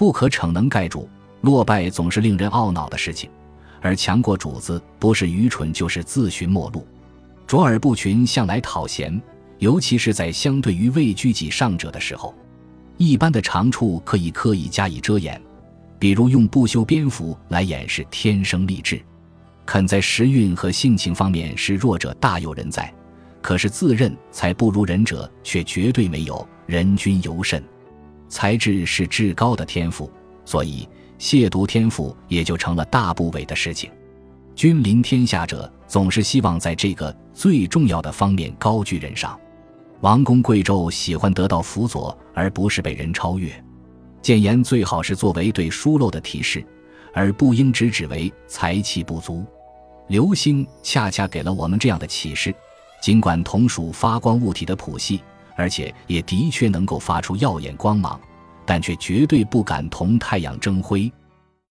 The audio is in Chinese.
不可逞能盖主，落败总是令人懊恼的事情，而强过主子，不是愚蠢就是自寻末路。卓尔不群向来讨嫌，尤其是在相对于位居己上者的时候，一般的长处可以刻意加以遮掩，比如用不修边幅来掩饰天生丽质。肯在时运和性情方面是弱者大有人在，可是自认才不如人者却绝对没有，人均尤甚。才智是至高的天赋，所以亵渎天赋也就成了大不韪的事情。君临天下者总是希望在这个最重要的方面高居人上，王公贵胄喜欢得到辅佐，而不是被人超越。谏言最好是作为对疏漏的提示，而不应只指为才气不足。流星恰恰给了我们这样的启示：尽管同属发光物体的谱系，而且也的确能够发出耀眼光芒，但却绝对不敢同太阳争辉。